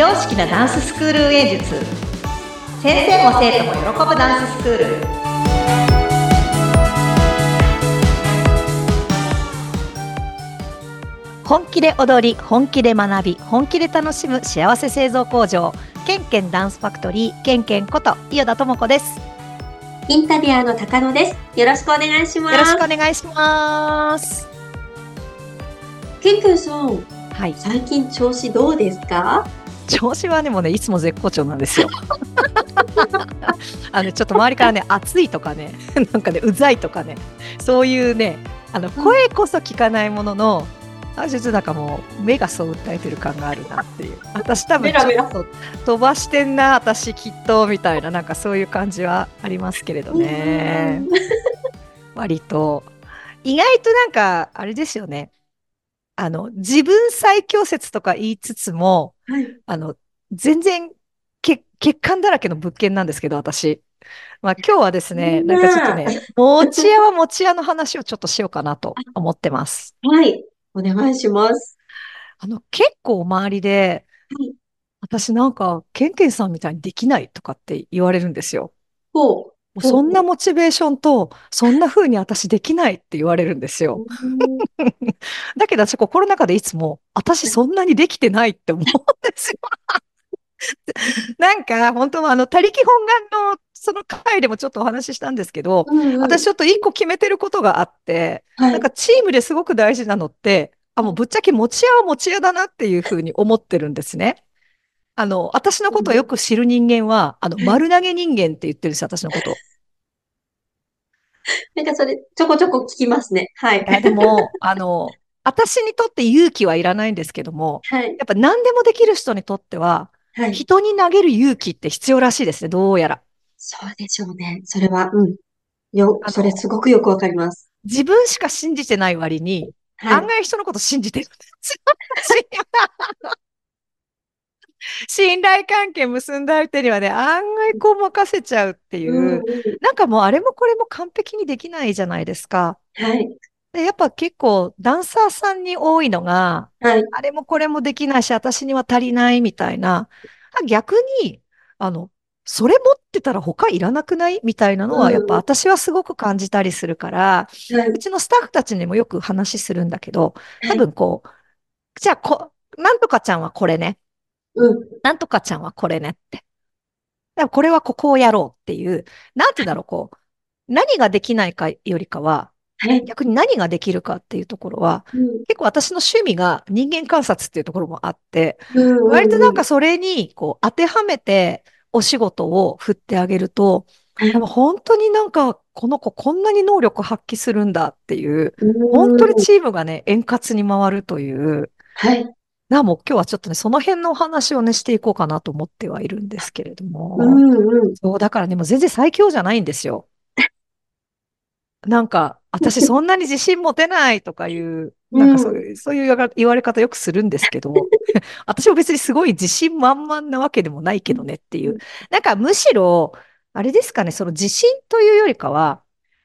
常識なダンススクール運営術。先生も生徒も喜ぶダンススクール。本気で踊り本気で学び本気で楽しむ幸せ製造工場。ケンケンダンスファクトリーケンケンこと伊予田智子です。インタビュアーの高野です。よろしくお願いします。よろしくお願いします。ケンケンさん、はい。最近調子どうですか？調子はでもねいつも絶好調なんですよ。あのちょっと周りからね暑いとかね なんかねうざいとかねそういうねあの声こそ聞かないものの、あちょっとなんかもう目がそう訴えてる感があるなっていう。私多分ちょっと飛ばしてんな私きっとみたいななんかそういう感じはありますけれどね。割と。意外となんかあれですよねあの自分最強説とか言いつつもはい。あの、全然、け、欠陥だらけの物件なんですけど、私。まあ今日はですね、なんかちょっとね、持屋は持屋の話をちょっとしようかなと 思ってます。はい。お願いします。あの、結構周りではい、私なんか、ケンケンさんみたいにできないとかって言われるんですよ。ほもうそんなモチベーションと、そんな風に私できないって言われるんですよ。う。だけど私心の中でいつも、私そんなにできてないって思うんですよ。なんか、本当はあの、他力本願のその回でもちょっとお話ししたんですけど、うんうん私ちょっと一個決めてることがあって、はいなんかチームですごく大事なのって、あ、もうぶっちゃけ持ち屋は持ち屋だなっていうふうに思ってるんですね。あの、私のことをよく知る人間は、あの、丸投げ人間って言ってるんですよ、私のことを。なんかそれ、ちょこちょこ聞きますね。はい。でも、あの、私にとって勇気はいらないんですけども、はい。やっぱ何でもできる人にとっては、はい。人に投げる勇気って必要らしいですね、どうやら。そうでしょうね。それは、うん。よそれすごくよくわかります。自分しか信じてない割に、はい案。外人のこと信じてるんですよ。信頼関係結んだ相手にはね、案外こう任せちゃうっていう、うんうんなんかもうあれもこれも完璧にできないじゃないですか。はい。で、やっぱ結構ダンサーさんに多いのが、はい。あれもこれもできないし、私には足りないみたいな。あ逆に、あの、それ持ってたら他いらなくない？みたいなのは、うんやっぱ私はすごく感じたりするから、はいうちのスタッフたちにもよく話するんだけど、はい多分こう、じゃあこ、なんとかちゃんはこれね。うん。なんとかちゃんはこれねって。だからこれはここをやろうっていう、なんてだろう、こう、何ができないかよりかは、はい。逆に何ができるかっていうところは、うん結構私の趣味が人間観察っていうところもあって、うんうん割となんかそれにこう当てはめてお仕事を振ってあげると、はいでも本当になんかこの子こんなに能力発揮するんだっていう、うん本当にチームがね、円滑に回るという、はい。な、もう今日はちょっとね、その辺のお話をね、していこうかなと思ってはいるんですけれども。うんうん。そう、だからね、もう全然最強じゃないんですよ。なんか、私そんなに自信持てないとかいう、なんかそういう、そういう言わ言われ方よくするんですけど、私も別にすごい自信満々なわけでもないけどねっていう。なんかむしろ、あれですかね、その自信というよりかは、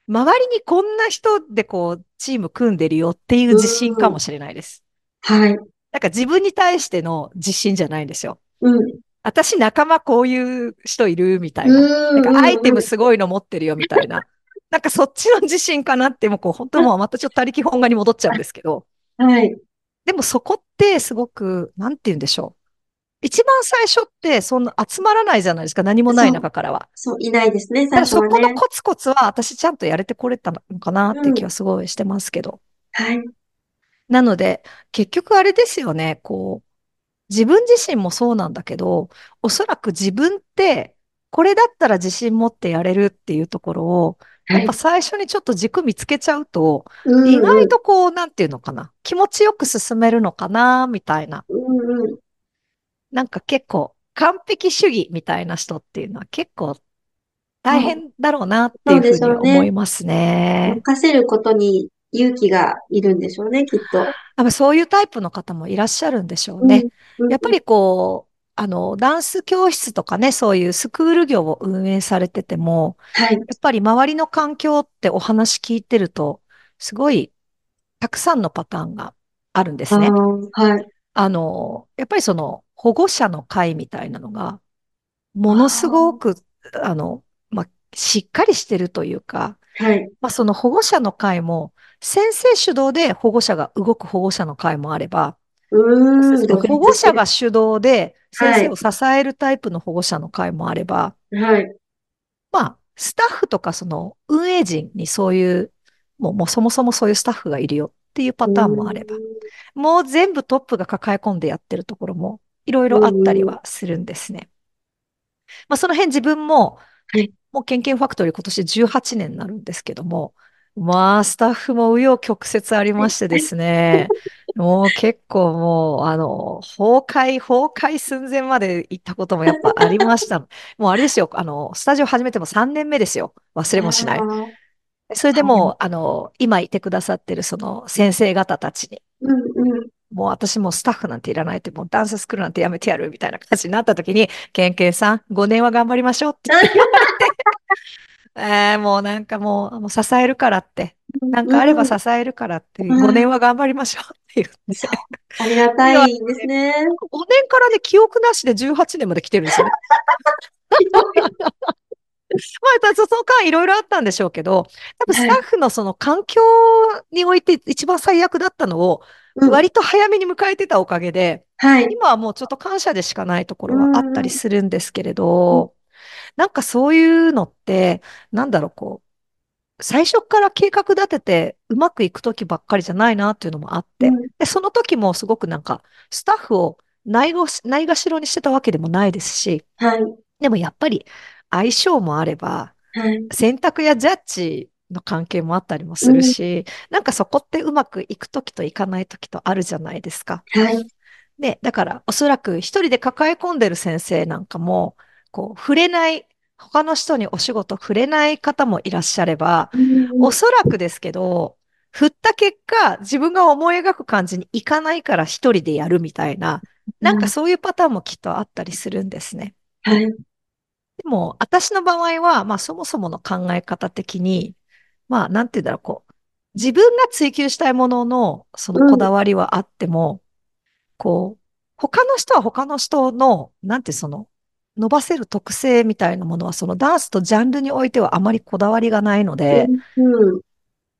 周りにこんな人でこう、チーム組んでるよっていう自信かもしれないです。はい。なんか自分に対しての自信じゃないんですよ。うん。私仲間こういう人いるみたいな。うんなんかアイテムすごいの持ってるよみたいな。なんかそっちの自信かなって、もうこう本当もう またちょっと他力本願に戻っちゃうんですけど。はい。でもそこってすごく、なんて言うんでしょう。一番最初ってそんな集まらないじゃないですか。何もない中からは。そう、いないですね、だからそ最初はね。このコツコツは私ちゃんとやれてこれたのかなっていう気はすごいしてますけど。はい。なので、結局あれですよね、こう、自分自身もそうなんだけど、おそらく自分って、これだったら自信持ってやれるっていうところを、やっぱ最初にちょっと軸見つけちゃうと、うん意外とこう、なんていうのかな、気持ちよく進めるのかな、みたいな。うんうん。なんか結構、完璧主義みたいな人っていうのは結構大変だろうなっていうふうに思いますね。任せることに勇気がいるんでしょうね、きっと。やっぱそういうタイプの方もいらっしゃるんでしょうね。うん。やっぱりこう、あの、ダンス教室とかね、そういうスクール業を運営されてても、はい。やっぱり周りの環境ってお話聞いてると、すごいたくさんのパターンがあるんですね。はい。あの、やっぱりその、保護者の会みたいなのが、あものすごあ、く、あの、まあ、しっかりしてるというか、はい。まあ、その保護者の会も、先生主導で保護者が動く保護者の会もあれば、保護。者が主導で先はい。生を支えるタイプの保護者の会もあれば、はい。まあ、スタッフとかその運営陣にそういう、もう、もうそもそもそういうスタッフがいるよっていうパターンもあれば、ん。もう全部トップが抱え込んでやってるところもいろいうろあったりん。はするんですね。まあ、その辺自分も、はい。もうケンケンファクトリー今年18年になるんですけども、まあ、スタッフも紆余曲折ありましてですね、もう結構もう、あの、崩壊、崩壊寸前まで行ったこともやっぱありました。もうあれですよ、あの、スタジオ始めても3年目ですよ。忘れもしない。それで。もう、あの、今いてくださってるその先生方たちに、うんうん。もう私もうスタッフなんていらないって、もうダンススクールなんてやめてやるみたいな感じになった時に、ケンケンさん、5年は頑張りましょうって、えー、もうなんかもう、もう支えるからって、なんかあればうん。支えるからって、5年うん。は頑張りましょうって言って。ありがたいですね。5年からね、記憶なしで18年まで来てるんですよね。まあ、その間いろいろあったんでしょうけど、多分スはい。タッフのその環境において一番最悪だったのをうん。割と早めに迎えてたおかげで、はい。今はもうちょっと感謝でしかないとこうろはあったりん。するんですけれうん。ど、なんかそういうのって、なんだろう、こう、最初から計画立ててうまくいくときばっかりじゃないなっていうのもあって、うんで、その時もすごくなんかスタッフをないがし、ないがしろにしてたわけでもないですし、はい。でもやっぱり相性もあれば、はい。選択やジャッジの関係もあったりもするうん。し、なんかそこってうまくいくときといかないときとあるじゃないですか。はい。で、だからおそらく一人で抱え込んでる先生なんかも、こう、触れない、他の人にお仕事触れない方もいらっしゃれば、うん。おそらくですけど、振った結果、自分が思い描く感じにいかないから一人でやるみたいな、なんかうんそういうパターンもきっとあったりするんですね。はい。でも、私の場合は、まあ、そもそもの考え方的に、まあ、なんて言うんだろう、こう、自分が追求したいものの、そのこだうん。わりはあっても、こう、他の人は他の人の、なんてその、伸ばせる特性みたいなものは、そのダンスとジャンルにおいてはあまりこだわりがないので、うん。うん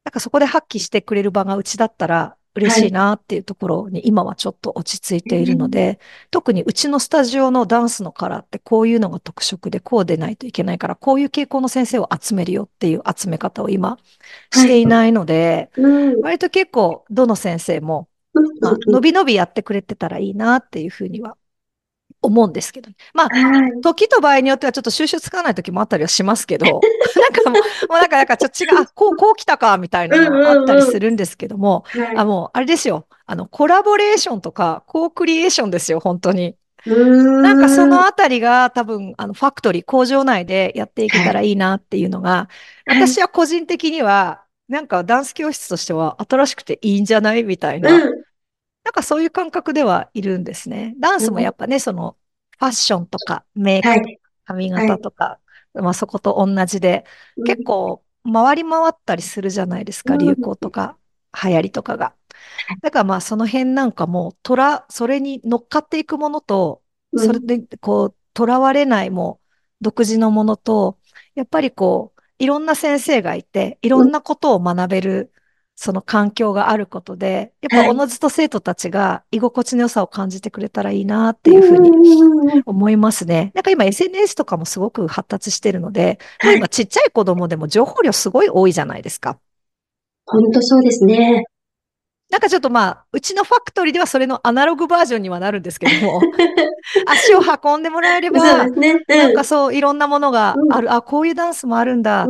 なんかそこで発揮してくれる場がうちだったら嬉はい。しいなっていうところに今はちょっと落ち着いているので、特にうちのスタジオのダンスのカラーってこういうのが特色でこうでないといけないから、こういう傾向の先生を集めるよっていう集め方を今しはい。ていないので、うん。割と結構どの先生も、うん。まあ、うん。伸び伸びやってくれてたらいいなっていうふうには思うんですけどね。まあ、はい。時と場合によってはちょっと収集つかない時もあったりはしますけど、なんかもう、もうなんか、なんかちょっと違う、あ、こう、こう来たか、みたいなうんのはあったり。するんですけども、あ、はい。もう、あれですよ。あの、コラボレーションとか、コークリエーションですよ、本当に。うなんかそ。のあたりが多分、あの、ファクトリー、工場内でやっていけはい。たらいいなっていうのが、はい。私は個人的には、なんかダンス教室としては新しくていいんじゃないみたいな、うん。なんかそういう感覚ではいるんですね。ダンスもやっぱね、そのファッションとかメイクはい。髪はい。型とか、まあそこと同じで、うん。結構回り回ったりするじゃないですか、流うん。行とか流行りとかが。だからまあその辺なんかもう、とら、それに乗っかっていくものと、うん。それでこう、とらわれないもう独自のものと、やっぱりこう、いろんな先生がいて、いろうん。んなことを学べる、その環境があることで、やっぱはい。おのずと生徒たちが居心地の良さを感じてくれたらいいなっうんていうふうに。思いますね。なんか今 SNS とかもすごく発達してるので。今ちっちゃい子供でも情報量すごい多いじゃないですか。ほんとそうですね。なんかちょっとまあ、うちのファクトリーではそれのアナログバージョンにはなるんですけども、足を運んでもらえれば、そうですね。なんうん。かそういろんなものがうん。ある、あ、こういうダンスもあるんだ、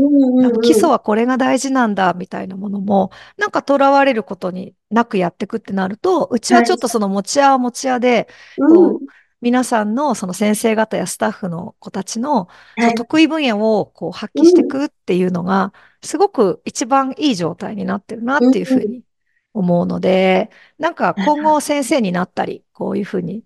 基。礎はこれが大事なんだ、みたいなものも、なんか囚われることになくやっていくってなると、うちははい。ちょっとその持ち屋は持ち屋で、うん。こう、皆さんのその先生方やスタッフの子たちの得意分野をこう発揮していうん。くっていうのが、すごく一番いい状態になってるなうん。っていうふうに思うので、なんか今あ後先生になったり、こういうふうに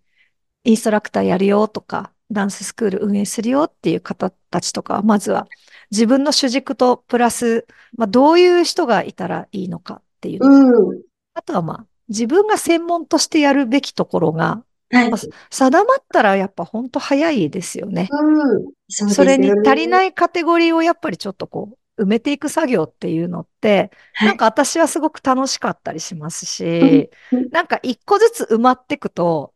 インストラクターやるよとか、ダンススクール運営するよっていう方たちとかは、まずは自分の主軸とプラス、まあ、どういう人がいたらいいのかっていううん。あとはまあ、自分が専門としてやるべきところがはい。まあ定まったらやっぱ本当早いですよね。うん。そうですそれ。に足りないカテゴリーをやっぱりちょっとこう埋めていく作業っていうのって、はいなんか私はすごく楽しかったりしますうんし、うんなんか一個ずつ埋まっていくと、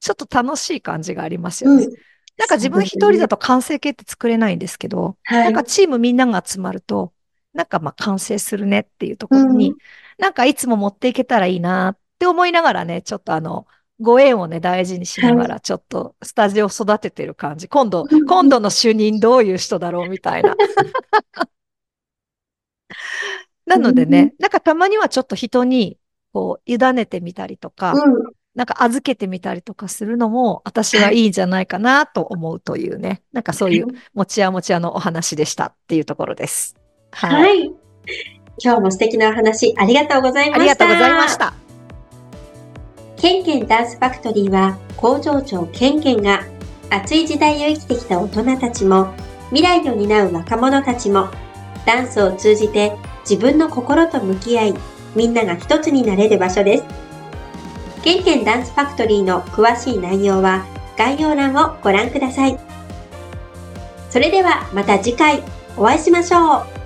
ちょっと楽しい感じがありますよね。うん。なんか自分一人だと完成形って作れないんですけど、はいなんかチームみんなが集まると、なんかまあ完成するねっていうところに、うんなんかいつも持っていけたらいいなって思いながらね、ちょっとあの、ご縁をね、大事にしながら、ちょっとスタジオを育ててる感じ。今度うん、今度の主任どういう人だろうみたいな。なのでね、なんかたまにはちょっと人に、こう、委ねてみたりとか、うん。なんか預けてみたりとかするのも、私はいいんじゃないかなと思うというね、なんかそういうもちやもちやのお話でしたっていうところです。はい。はい。今日も素敵なお話ありがとうございました。ありがとうございまし。た。ケンケンダンスファクトリーは工場長ケンケンが熱い時代を生きてきた大人たちも未来を担う若者たちもダンスを通じて自分の心と向き合いみんなが一つになれる場所です。ケンケンダンスファクトリーの詳しい内容は概要欄をご覧ください。それではまた次回お会いしましょう。